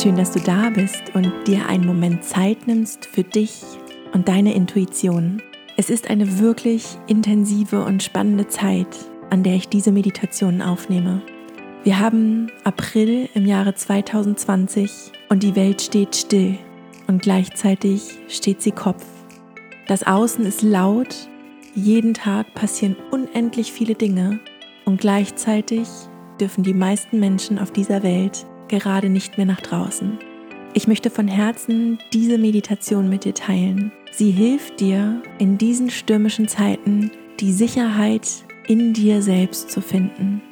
Schön, dass du da bist und dir einen Moment Zeit nimmst für dich und deine Intuition. Es ist eine wirklich intensive und spannende Zeit, an der ich diese Meditationen aufnehme. Wir haben April im Jahre 2020 und die Welt steht still und gleichzeitig steht sie Kopf. Das Außen ist laut, jeden Tag passieren unendlich viele Dinge und gleichzeitig dürfen die meisten Menschen auf dieser Welt gerade nicht mehr nach draußen. Ich möchte von Herzen diese Meditation mit dir teilen. Sie hilft dir in diesen stürmischen Zeiten die Sicherheit in dir selbst zu finden.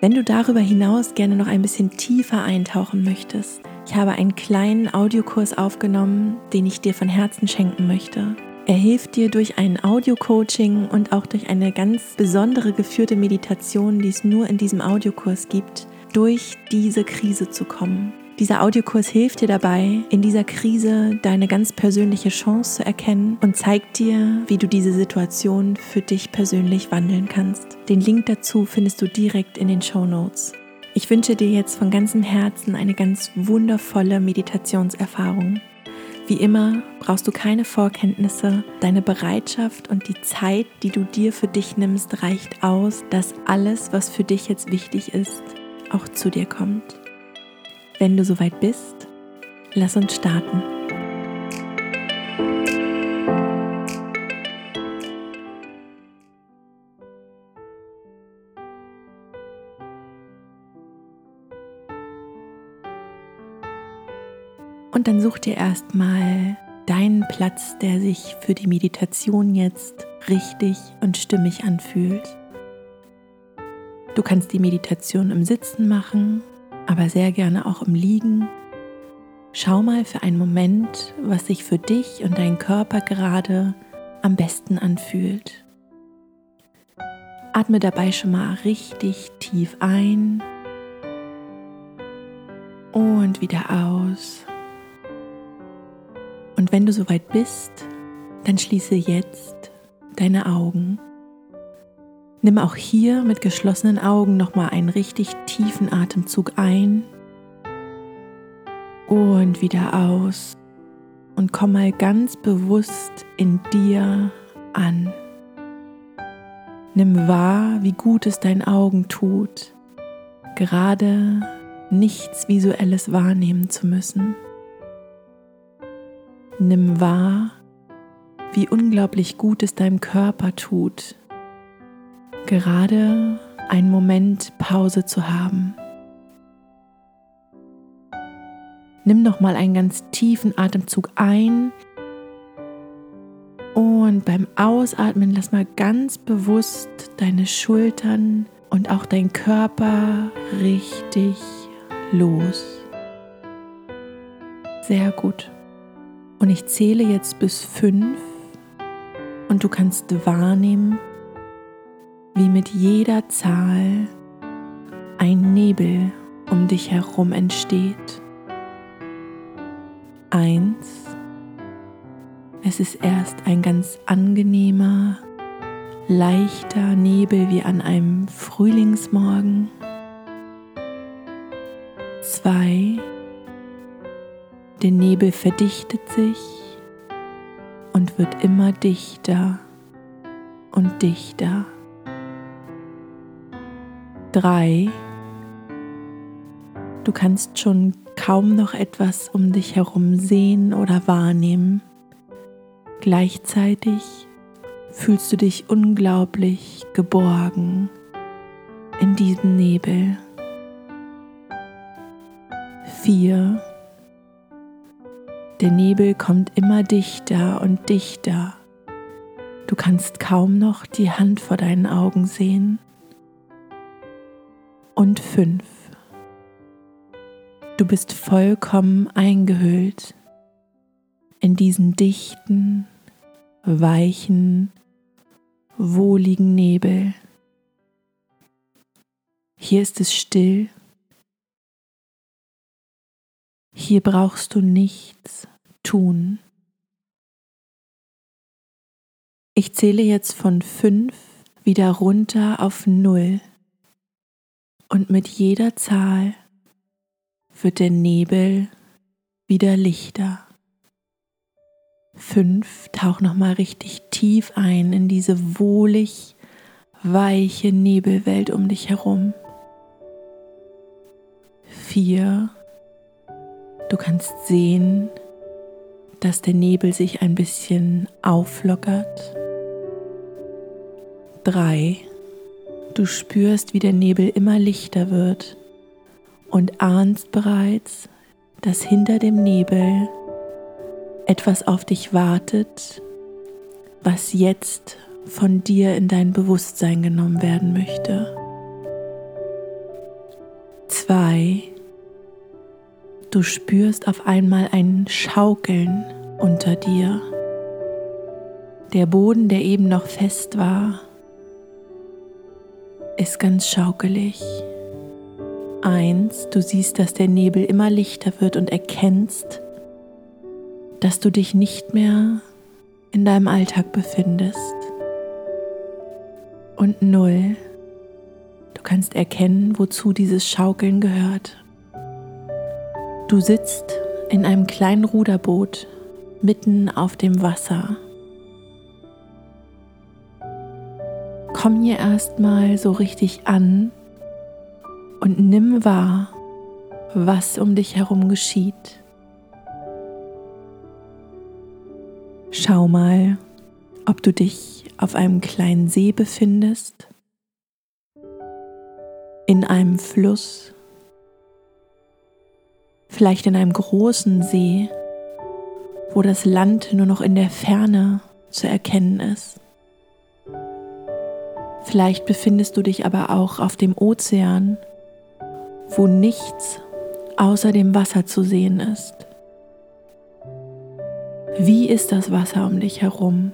Wenn du darüber hinaus gerne noch ein bisschen tiefer eintauchen möchtest, ich habe einen kleinen Audiokurs aufgenommen, den ich dir von Herzen schenken möchte. Er hilft dir durch ein Audio-Coaching und auch durch eine ganz besondere geführte Meditation, die es nur in diesem Audiokurs gibt, durch diese Krise zu kommen. Dieser Audiokurs hilft dir dabei, in dieser Krise deine ganz persönliche Chance zu erkennen und zeigt dir, wie du diese Situation für dich persönlich wandeln kannst. Den Link dazu findest du direkt in den Show Notes. Ich wünsche dir jetzt von ganzem Herzen eine ganz wundervolle Meditationserfahrung. Wie immer brauchst du keine Vorkenntnisse, deine Bereitschaft und die Zeit, die du dir für dich nimmst, reicht aus, dass alles, was für dich jetzt wichtig ist, auch zu dir kommt. Wenn du soweit bist, lass uns starten. Und dann such dir erstmal deinen Platz, der sich für die Meditation jetzt richtig und stimmig anfühlt. Du kannst die Meditation im Sitzen machen, aber sehr gerne auch im Liegen. Schau mal für einen Moment, was sich für dich und deinen Körper gerade am besten anfühlt. Atme dabei schon mal richtig tief ein und wieder aus. Und wenn du soweit bist, dann schließe jetzt deine Augen. Nimm auch hier mit geschlossenen Augen nochmal einen richtig tiefen Atemzug ein und wieder aus. Und komm mal ganz bewusst in dir an. Nimm wahr, wie gut es deinen Augen tut, gerade nichts Visuelles wahrnehmen zu müssen. Nimm wahr, wie unglaublich gut es deinem Körper tut, gerade einen Moment Pause zu haben. Nimm noch mal einen ganz tiefen Atemzug ein und beim Ausatmen lass mal ganz bewusst deine Schultern und auch dein Körper richtig los. Sehr gut. Und ich zähle jetzt bis fünf und du kannst wahrnehmen, wie mit jeder Zahl ein Nebel um dich herum entsteht. Eins. Es ist erst ein ganz angenehmer, leichter Nebel wie an einem Frühlingsmorgen. Zwei. Der Nebel verdichtet sich und wird immer dichter und dichter. Drei. Du kannst schon kaum noch etwas um dich herum sehen oder wahrnehmen. Gleichzeitig fühlst du dich unglaublich geborgen in diesem Nebel. Vier. Der Nebel kommt immer dichter und dichter. Du kannst kaum noch die Hand vor deinen Augen sehen. Und fünf. Du bist vollkommen eingehüllt in diesen dichten, weichen, wohligen Nebel. Hier ist es still. Hier brauchst du nichts tun. Ich zähle jetzt von fünf wieder runter auf null und mit jeder Zahl wird der Nebel wieder lichter. Fünf, tauch nochmal richtig tief ein in diese wohlig weiche Nebelwelt um dich herum. Vier, du kannst sehen, dass der Nebel sich ein bisschen auflockert. Drei, du spürst, wie der Nebel immer lichter wird und ahnst bereits, dass hinter dem Nebel etwas auf dich wartet, was jetzt von dir in dein Bewusstsein genommen werden möchte. Zwei, du spürst auf einmal ein Schaukeln unter dir. Der Boden, der eben noch fest war, ist ganz schaukelig. Eins, du siehst, dass der Nebel immer lichter wird und erkennst, dass du dich nicht mehr in deinem Alltag befindest. Und null, du kannst erkennen, wozu dieses Schaukeln gehört. Du sitzt in einem kleinen Ruderboot mitten auf dem Wasser. Komm hier erstmal so richtig an und nimm wahr, was um dich herum geschieht. Schau mal, ob du dich auf einem kleinen See befindest, in einem Fluss, vielleicht in einem großen See, wo das Land nur noch in der Ferne zu erkennen ist. Vielleicht befindest du dich aber auch auf dem Ozean, wo nichts außer dem Wasser zu sehen ist. Wie ist das Wasser um dich herum?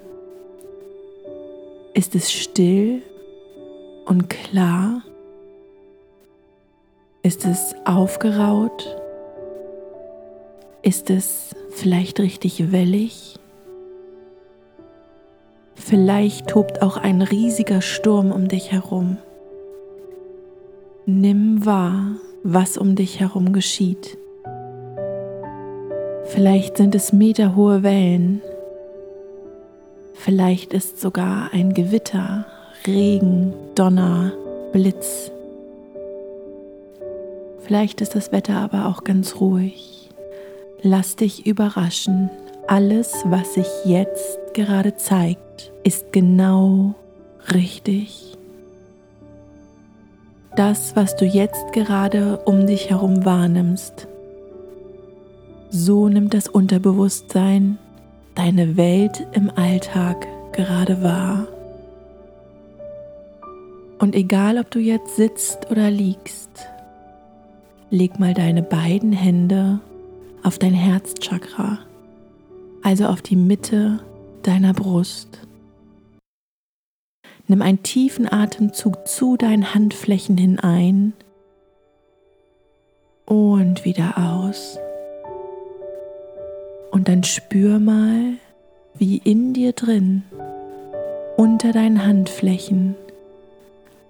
Ist es still und klar? Ist es aufgeraut? Ist es vielleicht richtig wellig? Vielleicht tobt auch ein riesiger Sturm um dich herum. Nimm wahr, was um dich herum geschieht. Vielleicht sind es meterhohe Wellen. Vielleicht ist sogar ein Gewitter, Regen, Donner, Blitz. Vielleicht ist das Wetter aber auch ganz ruhig. Lass dich überraschen. Alles, was sich jetzt gerade zeigt, ist genau richtig. Das, was du jetzt gerade um dich herum wahrnimmst, so nimmt das Unterbewusstsein deine Welt im Alltag gerade wahr. Und egal, ob du jetzt sitzt oder liegst, leg mal deine beiden Hände auf dein Herzchakra, also auf die Mitte deiner Brust. Nimm einen tiefen Atemzug zu deinen Handflächen hinein und wieder aus. Und dann spür mal, wie in dir drin, unter deinen Handflächen,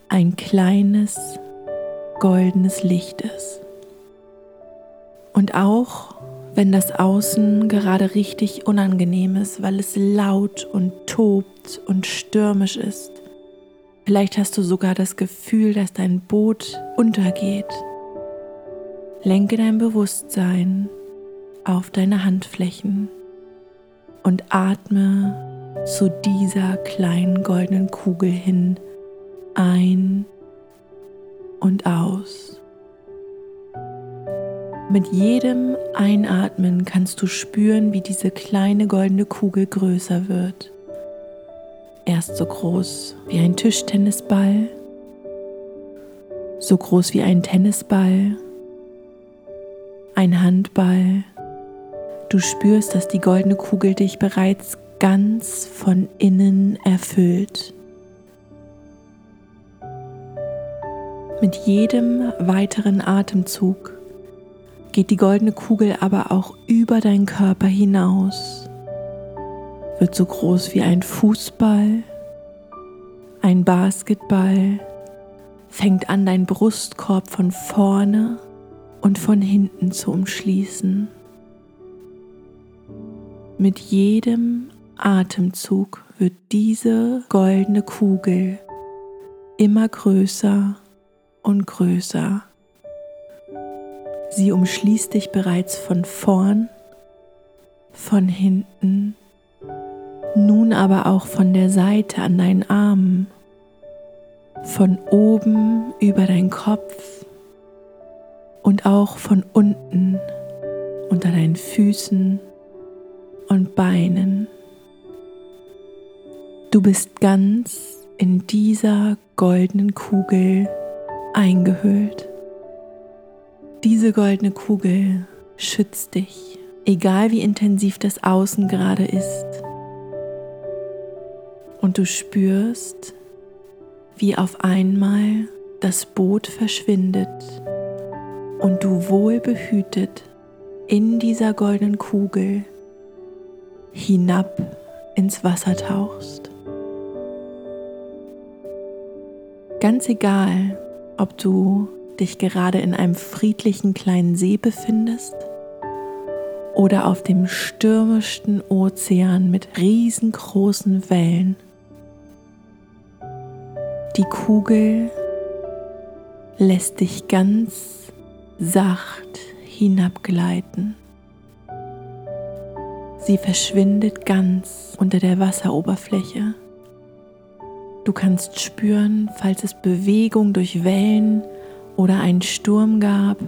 ein kleines goldenes Licht ist. Und auch wenn das Außen gerade richtig unangenehm ist, weil es laut und tobt und stürmisch ist, vielleicht hast du sogar das Gefühl, dass dein Boot untergeht. Lenke dein Bewusstsein auf deine Handflächen und atme zu dieser kleinen goldenen Kugel hin ein und aus. Mit jedem Einatmen kannst du spüren, wie diese kleine goldene Kugel größer wird. Erst so groß wie ein Tischtennisball, so groß wie ein Tennisball, ein Handball Du spürst, dass die goldene Kugel dich bereits ganz von innen erfüllt. Mit jedem weiteren Atemzug geht die goldene Kugel aber auch über deinen Körper hinaus, wird so groß wie ein Fußball, ein Basketball, fängt an, deinen Brustkorb von vorne und von hinten zu umschließen. Mit jedem Atemzug wird diese goldene Kugel immer größer und größer. Sie umschließt dich bereits von vorn, von hinten, nun aber auch von der Seite an deinen Armen, von oben über deinen Kopf und auch von unten unter deinen Füßen und Beinen. Du bist ganz in dieser goldenen Kugel eingehüllt. Diese goldene Kugel schützt dich, egal wie intensiv das Außen gerade ist. Und du spürst, wie auf einmal das Boot verschwindet und du wohlbehütet in dieser goldenen Kugel hinab ins Wasser tauchst. Ganz egal, ob du dich gerade in einem friedlichen kleinen See befindest oder auf dem stürmischsten Ozean mit riesengroßen Wellen. Die Kugel lässt dich ganz sacht hinabgleiten. Sie verschwindet ganz unter der Wasseroberfläche. Du kannst spüren, falls es Bewegung durch Wellen oder einen Sturm gab,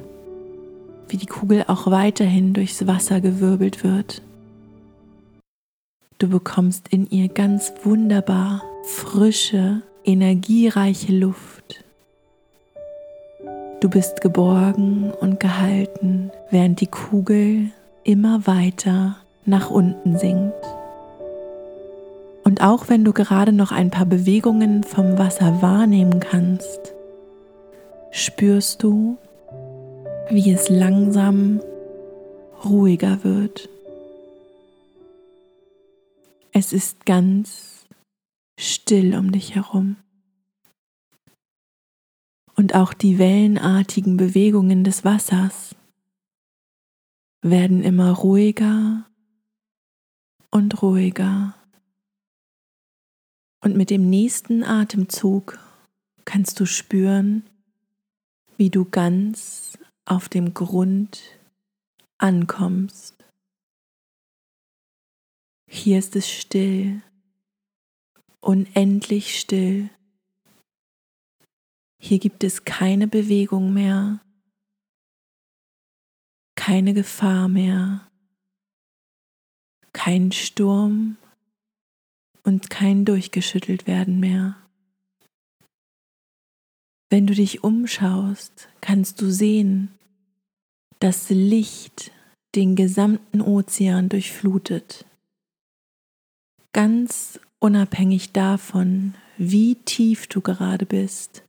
wie die Kugel auch weiterhin durchs Wasser gewirbelt wird. Du bekommst in ihr ganz wunderbar frische, energiereiche Luft. Du bist geborgen und gehalten, während die Kugel immer weiter nach unten sinkt. Und auch wenn du gerade noch ein paar Bewegungen vom Wasser wahrnehmen kannst, spürst du, wie es langsam ruhiger wird. Es ist ganz still um dich herum. Und auch die wellenartigen Bewegungen des Wassers werden immer ruhiger und ruhiger. Und mit dem nächsten Atemzug kannst du spüren, wie du ganz auf dem Grund ankommst. Hier ist es still, unendlich still. Hier gibt es keine Bewegung mehr, keine Gefahr mehr, kein Sturm und kein durchgeschüttelt werden mehr. Wenn du dich umschaust, kannst du sehen, dass Licht den gesamten Ozean durchflutet. Ganz unabhängig davon, wie tief du gerade bist.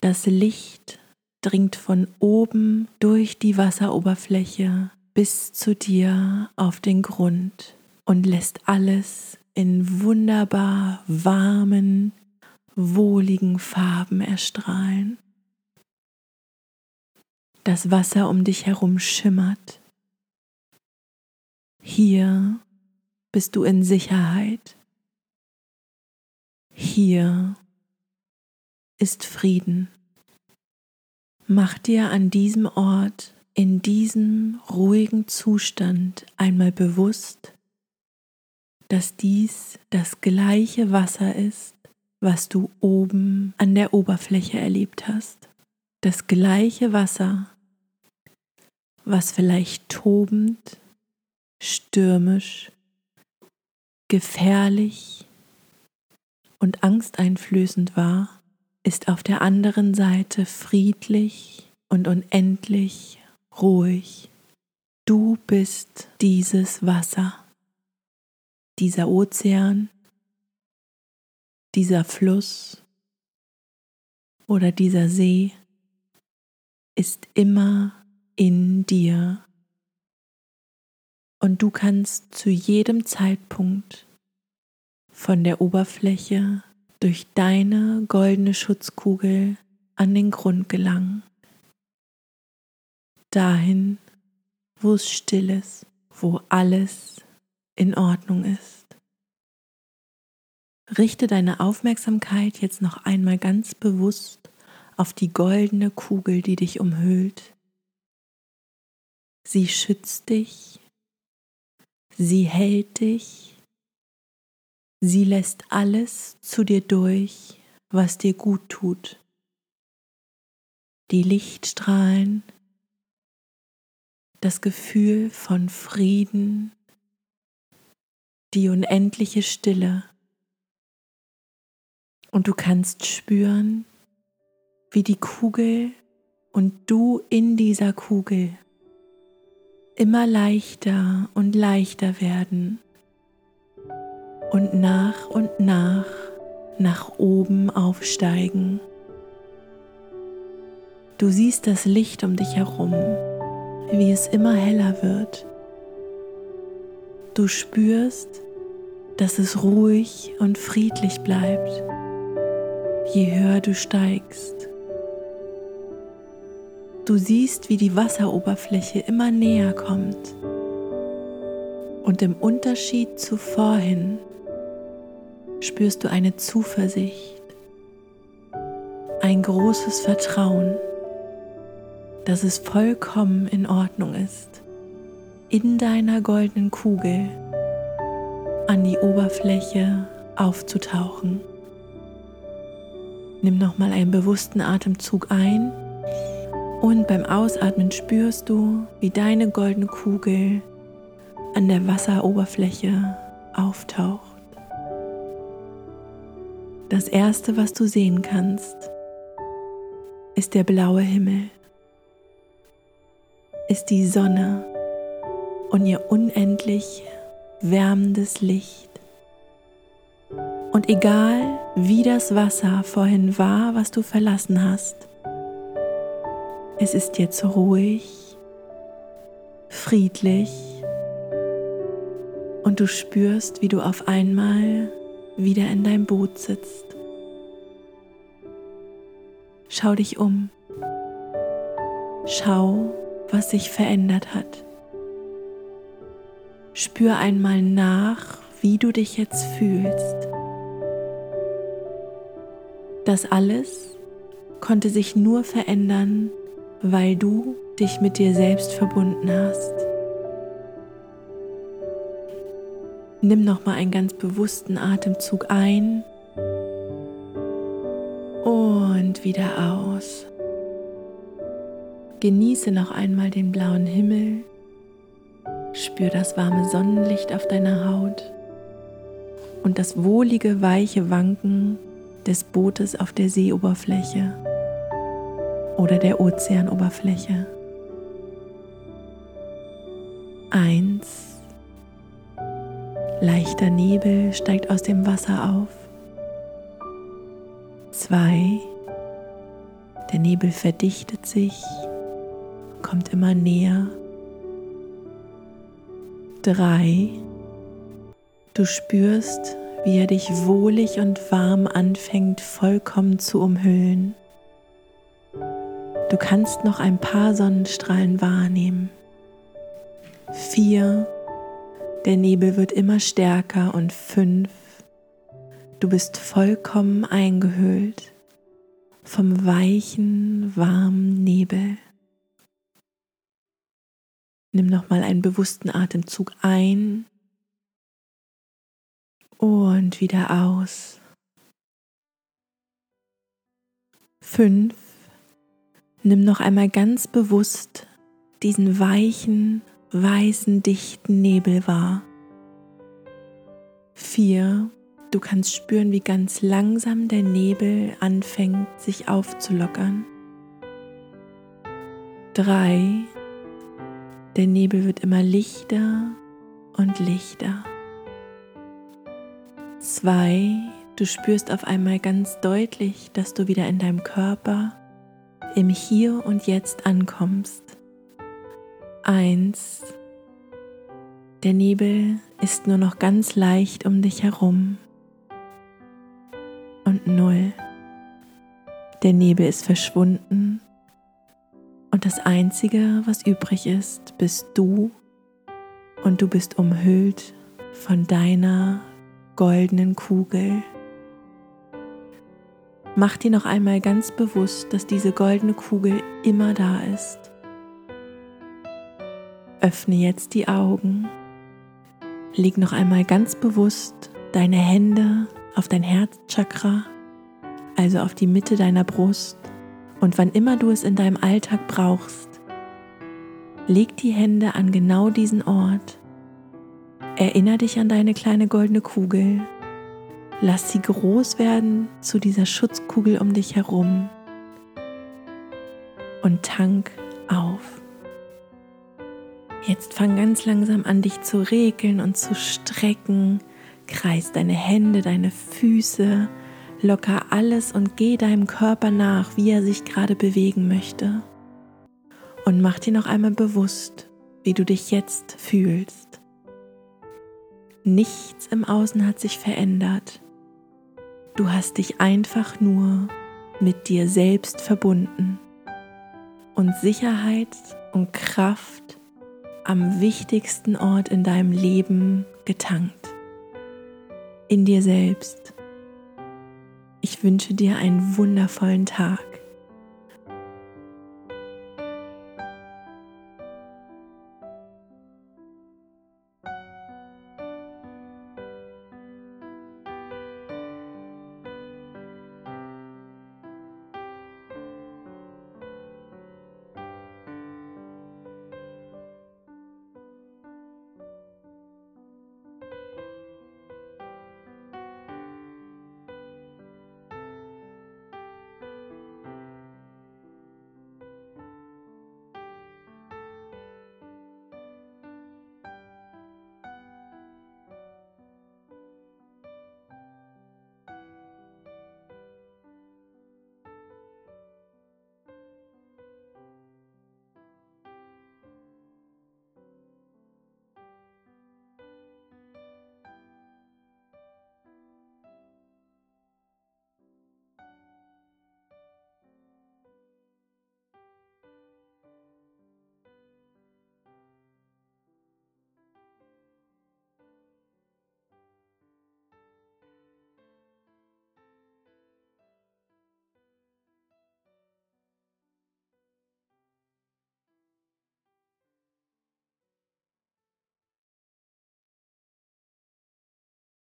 Das Licht dringt von oben durch die Wasseroberfläche bis zu dir auf den Grund und lässt alles in wunderbar warmen, wohligen Farben erstrahlen. Das Wasser um dich herum schimmert. Hier bist du in Sicherheit. Hier ist Frieden. Mach dir an diesem Ort, in diesem ruhigen Zustand einmal bewusst, dass dies das gleiche Wasser ist, was du oben an der Oberfläche erlebt hast. Das gleiche Wasser, was vielleicht tobend, stürmisch, gefährlich und angsteinflößend war, ist auf der anderen Seite friedlich und unendlich ruhig. Du bist dieses Wasser dieser Ozean, dieser Fluss oder dieser See ist immer in dir und du kannst zu jedem Zeitpunkt von der Oberfläche durch deine goldene Schutzkugel an den Grund gelangen, dahin, wo es still ist, wo alles in Ordnung ist. Richte deine Aufmerksamkeit jetzt noch einmal ganz bewusst auf die goldene Kugel, die dich umhüllt. Sie schützt dich, sie hält dich, sie lässt alles zu dir durch, was dir gut tut. Die Lichtstrahlen, das Gefühl von Frieden, die unendliche Stille. Und du kannst spüren, wie die Kugel und du in dieser Kugel immer leichter und leichter werden und nach und nach nach oben aufsteigen. Du siehst das Licht um dich herum, wie es immer heller wird. Du spürst, dass es ruhig und friedlich bleibt, je höher du steigst. Du siehst, wie die Wasseroberfläche immer näher kommt. Und im Unterschied zu vorhin spürst du eine Zuversicht, ein großes Vertrauen, dass es vollkommen in Ordnung ist, in deiner goldenen Kugel an die Oberfläche aufzutauchen. Nimm nochmal einen bewussten Atemzug ein und beim Ausatmen spürst du, wie deine goldene Kugel an der Wasseroberfläche auftaucht. Das Erste, was du sehen kannst, ist der blaue Himmel, ist die Sonne und ihr unendlich wärmendes Licht. Und egal wie das Wasser vorhin war, was du verlassen hast, es ist jetzt ruhig, friedlich und du spürst, wie du auf einmal wieder in deinem Boot sitzt. Schau dich um. Schau, was sich verändert hat. Spür einmal nach, wie du dich jetzt fühlst. Das alles konnte sich nur verändern, weil du dich mit dir selbst verbunden hast. Nimm noch mal einen ganz bewussten Atemzug ein und wieder aus. Genieße noch einmal den blauen Himmel Spür das warme Sonnenlicht auf deiner Haut und das wohlige, weiche Wanken des Bootes auf der Seeoberfläche oder der Ozeanoberfläche. Eins. Leichter Nebel steigt aus dem Wasser auf. Zwei. Der Nebel verdichtet sich, kommt immer näher. Drei. Du spürst, wie er dich wohlig und warm anfängt vollkommen zu umhüllen. Du kannst noch ein paar Sonnenstrahlen wahrnehmen. Vier. Der Nebel wird immer stärker und fünf. Du bist vollkommen eingehüllt vom weichen, warmen Nebel. Nimm nochmal einen bewussten Atemzug ein und wieder aus. Fünf. Nimm noch einmal ganz bewusst diesen weichen, weißen, dichten Nebel wahr. Vier. Du kannst spüren, wie ganz langsam der Nebel anfängt, sich aufzulockern. Drei. Der Nebel wird immer lichter und lichter. Zwei, du spürst auf einmal ganz deutlich, dass du wieder in deinem Körper im Hier und Jetzt ankommst. Eins, der Nebel ist nur noch ganz leicht um dich herum. Und null, der Nebel ist verschwunden und das Einzige, was übrig ist, bist du und du bist umhüllt von deiner goldenen Kugel. Mach dir noch einmal ganz bewusst, dass diese goldene Kugel immer da ist. Öffne jetzt die Augen. Leg noch einmal ganz bewusst deine Hände auf dein Herzchakra, also auf die Mitte deiner Brust. Und wann immer du es in deinem Alltag brauchst, leg die Hände an genau diesen Ort. Erinner dich an deine kleine goldene Kugel. Lass sie groß werden zu dieser Schutzkugel um dich herum. Und tank auf. Jetzt fang ganz langsam an, dich zu regeln und zu strecken. Kreis deine Hände, deine Füße, locker alles und geh deinem Körper nach, wie er sich gerade bewegen möchte. Und mach dir noch einmal bewusst, wie du dich jetzt fühlst. Nichts im Außen hat sich verändert. Du hast dich einfach nur mit dir selbst verbunden und Sicherheit und Kraft am wichtigsten Ort in deinem Leben getankt. In dir selbst. Ich wünsche dir einen wundervollen Tag.